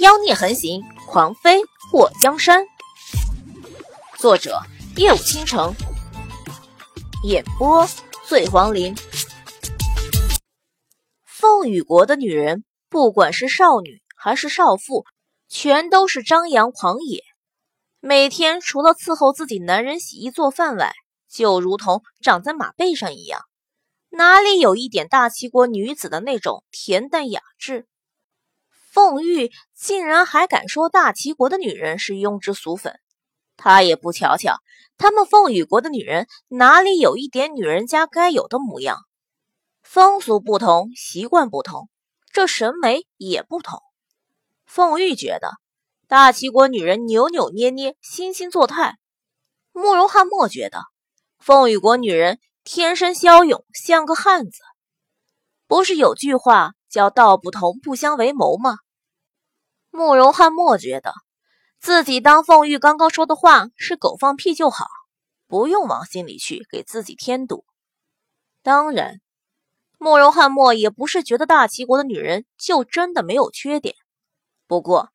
妖孽横行，狂飞过江山。作者：夜舞倾城，演播：醉黄林。凤羽国的女人，不管是少女还是少妇，全都是张扬狂野。每天除了伺候自己男人洗衣做饭外，就如同长在马背上一样，哪里有一点大齐国女子的那种恬淡雅致？凤玉竟然还敢说大齐国的女人是庸脂俗粉，他也不瞧瞧他们凤羽国的女人哪里有一点女人家该有的模样。风俗不同，习惯不同，这审美也不同。凤玉觉得大齐国女人扭扭捏捏，惺惺作态；慕容翰墨觉得凤羽国女人天生骁勇，像个汉子。不是有句话？叫道不同不相为谋吗？慕容翰墨觉得自己当凤玉刚刚说的话是狗放屁就好，不用往心里去给自己添堵。当然，慕容翰墨也不是觉得大齐国的女人就真的没有缺点，不过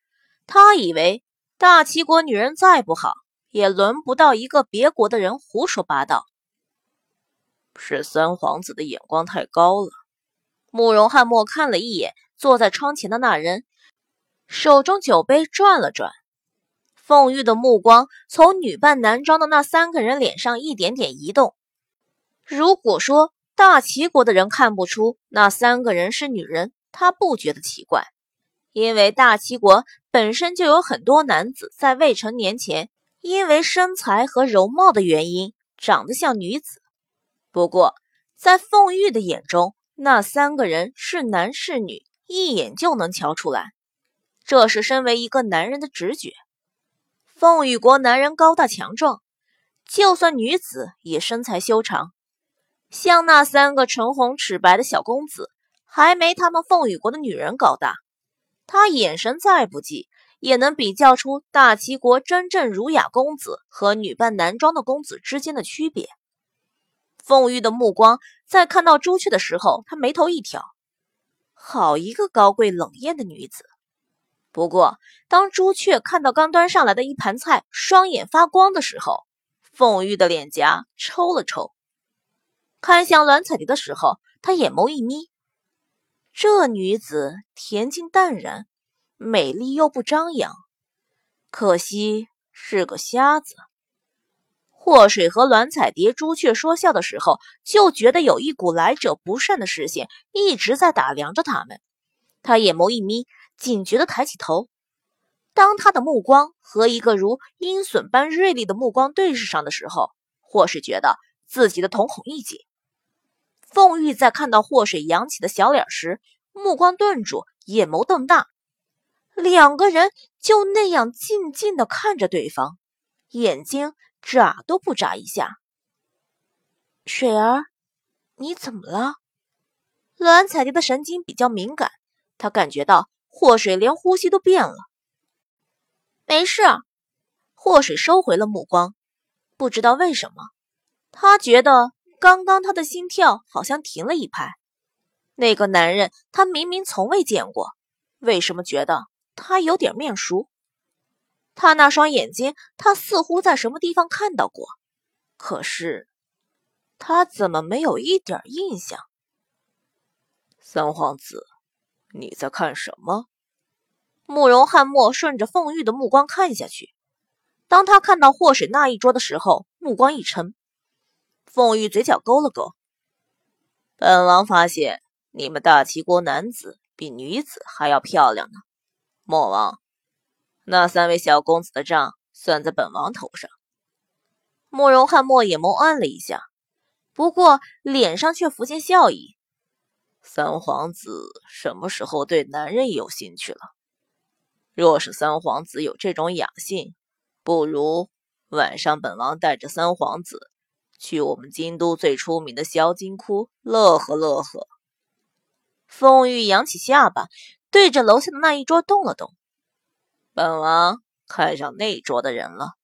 他以为大齐国女人再不好，也轮不到一个别国的人胡说八道。是三皇子的眼光太高了。慕容翰墨看了一眼坐在窗前的那人，手中酒杯转了转。凤玉的目光从女扮男装的那三个人脸上一点点移动。如果说大齐国的人看不出那三个人是女人，他不觉得奇怪，因为大齐国本身就有很多男子在未成年前，因为身材和容貌的原因长得像女子。不过在凤玉的眼中，那三个人是男是女，一眼就能瞧出来。这是身为一个男人的直觉。凤羽国男人高大强壮，就算女子也身材修长。像那三个唇红齿白的小公子，还没他们凤羽国的女人高大。他眼神再不济，也能比较出大齐国真正儒雅公子和女扮男装的公子之间的区别。凤玉的目光在看到朱雀的时候，他眉头一挑，好一个高贵冷艳的女子。不过，当朱雀看到刚端上来的一盘菜，双眼发光的时候，凤玉的脸颊抽了抽。看向栾彩蝶的时候，他眼眸一眯，这女子恬静淡然，美丽又不张扬，可惜是个瞎子。祸水和栾彩蝶、朱雀说笑的时候，就觉得有一股来者不善的视线一直在打量着他们。他眼眸一眯，警觉的抬起头。当他的目光和一个如鹰隼般锐利的目光对视上的时候，霍水觉得自己的瞳孔一紧。凤玉在看到祸水扬起的小脸时，目光顿住，眼眸瞪大。两个人就那样静静的看着对方，眼睛。眨都不眨一下，水儿，你怎么了？栾彩蝶的神经比较敏感，她感觉到祸水连呼吸都变了。没事，祸水收回了目光。不知道为什么，他觉得刚刚他的心跳好像停了一拍。那个男人，他明明从未见过，为什么觉得他有点面熟？他那双眼睛，他似乎在什么地方看到过，可是他怎么没有一点印象？三皇子，你在看什么？慕容翰墨顺着凤玉的目光看下去，当他看到祸水那一桌的时候，目光一沉。凤玉嘴角勾了勾，本王发现你们大齐国男子比女子还要漂亮呢，莫王。那三位小公子的账算在本王头上。慕容翰墨眼眸暗了一下，不过脸上却浮现笑意。三皇子什么时候对男人有兴趣了？若是三皇子有这种雅兴，不如晚上本王带着三皇子去我们京都最出名的萧金窟乐呵乐呵。风玉扬起下巴，对着楼下的那一桌动了动。本王看上那桌的人了，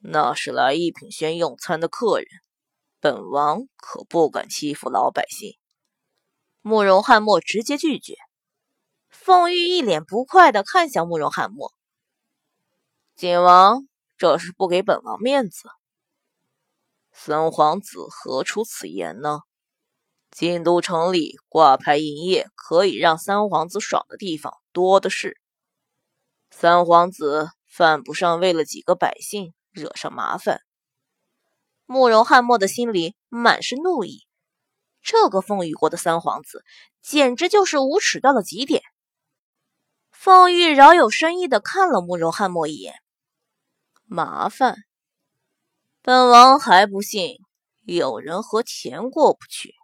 那是来一品轩用餐的客人，本王可不敢欺负老百姓。慕容翰墨直接拒绝。凤玉一脸不快的看向慕容翰墨：“景王，这是不给本王面子。三皇子何出此言呢？京都城里挂牌营业，可以让三皇子爽的地方多的是。三皇子犯不上为了几个百姓惹上麻烦。”慕容翰墨的心里满是怒意。这个凤羽国的三皇子，简直就是无耻到了极点。凤玉饶有深意的看了慕容翰墨一眼，麻烦，本王还不信有人和钱过不去。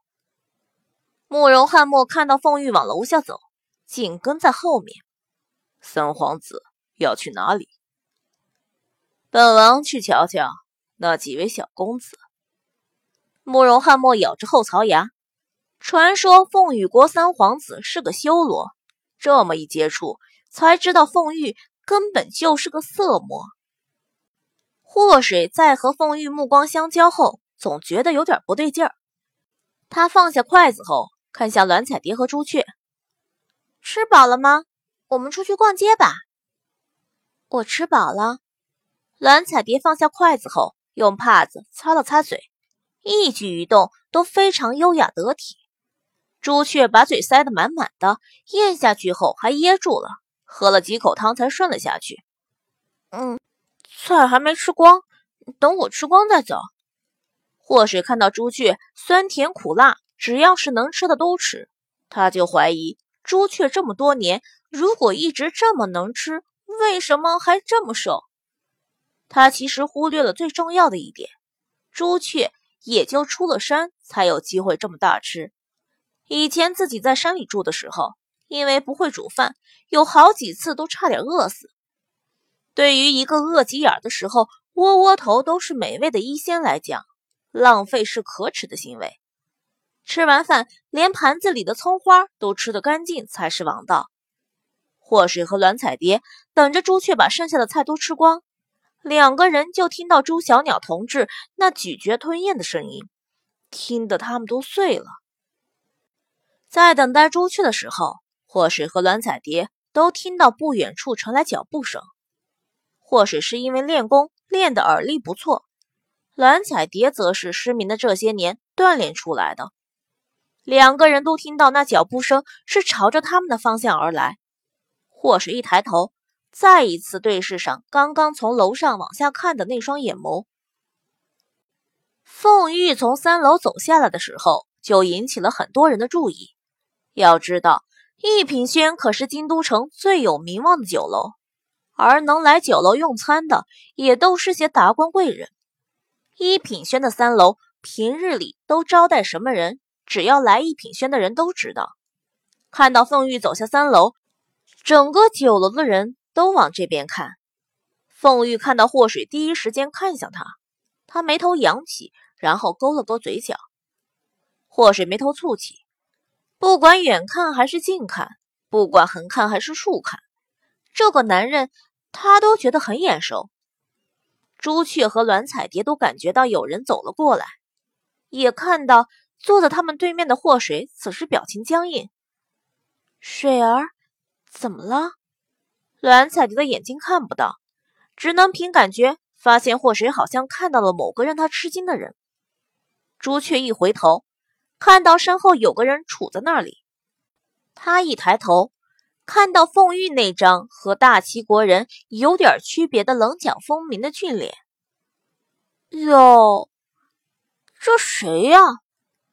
慕容翰墨看到凤玉往楼下走，紧跟在后面。三皇子要去哪里？本王去瞧瞧那几位小公子。慕容翰墨咬着后槽牙，传说凤羽国三皇子是个修罗，这么一接触，才知道凤玉根本就是个色魔。祸水在和凤玉目光相交后，总觉得有点不对劲儿。他放下筷子后，看向蓝彩蝶和朱雀：“吃饱了吗？我们出去逛街吧。”我吃饱了。蓝彩蝶放下筷子后，用帕子擦了擦嘴。一举一动都非常优雅得体。朱雀把嘴塞得满满的，咽下去后还噎住了，喝了几口汤才顺了下去。嗯，菜还没吃光，等我吃光再走。祸水看到朱雀酸甜苦辣，只要是能吃的都吃，他就怀疑朱雀这么多年，如果一直这么能吃，为什么还这么瘦？他其实忽略了最重要的一点，朱雀。也就出了山才有机会这么大吃。以前自己在山里住的时候，因为不会煮饭，有好几次都差点饿死。对于一个饿急眼的时候窝窝头都是美味的医仙来讲，浪费是可耻的行为。吃完饭，连盘子里的葱花都吃得干净才是王道。祸水和栾彩蝶等着朱雀把剩下的菜都吃光。两个人就听到朱小鸟同志那咀嚼吞咽的声音，听得他们都碎了。在等待朱雀的时候，祸水和栾彩蝶都听到不远处传来脚步声。祸水是因为练功练得耳力不错，栾彩蝶则是失明的这些年锻炼出来的。两个人都听到那脚步声是朝着他们的方向而来。霍水一抬头。再一次对视上刚刚从楼上往下看的那双眼眸，凤玉从三楼走下来的时候，就引起了很多人的注意。要知道，一品轩可是京都城最有名望的酒楼，而能来酒楼用餐的，也都是些达官贵人。一品轩的三楼平日里都招待什么人？只要来一品轩的人都知道。看到凤玉走下三楼，整个酒楼的人。都往这边看，凤玉看到祸水，第一时间看向他，他眉头扬起，然后勾了勾嘴角。祸水眉头蹙起，不管远看还是近看，不管横看还是竖看，这个男人他都觉得很眼熟。朱雀和栾彩蝶都感觉到有人走了过来，也看到坐在他们对面的祸水此时表情僵硬。水儿，怎么了？蓝彩蝶的眼睛看不到，只能凭感觉发现祸水好像看到了某个让他吃惊的人。朱雀一回头，看到身后有个人杵在那里。他一抬头，看到凤玉那张和大齐国人有点区别的棱角分明的俊脸。哟，这谁呀？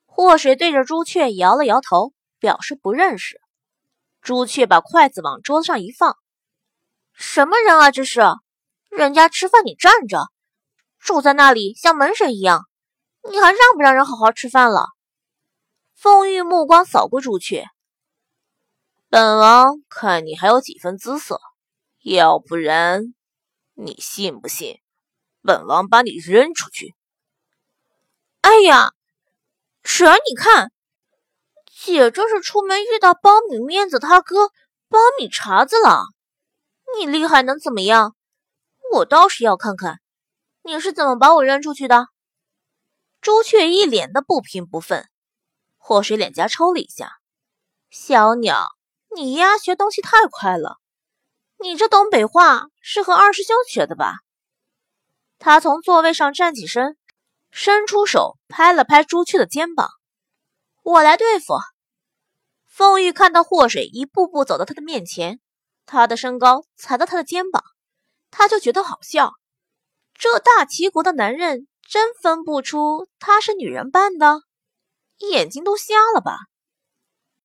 祸水对着朱雀摇了摇头，表示不认识。朱雀把筷子往桌子上一放。什么人啊！这是，人家吃饭你站着，住在那里像门神一样，你还让不让人好好吃饭了？凤玉目光扫过朱雀，本王看你还有几分姿色，要不然，你信不信，本王把你扔出去？哎呀，水儿，你看，姐这是出门遇到苞米面子他哥苞米茬子了。你厉害能怎么样？我倒是要看看你是怎么把我扔出去的。朱雀一脸的不平不愤，祸水脸颊抽了一下。小鸟，你丫，学东西太快了。你这东北话是和二师兄学的吧？他从座位上站起身，伸出手拍了拍朱雀的肩膀：“我来对付。”凤玉看到祸水一步步走到他的面前，他的身高踩到他的肩膀，他就觉得好笑。这大齐国的男人真分不出他是女人扮的，眼睛都瞎了吧？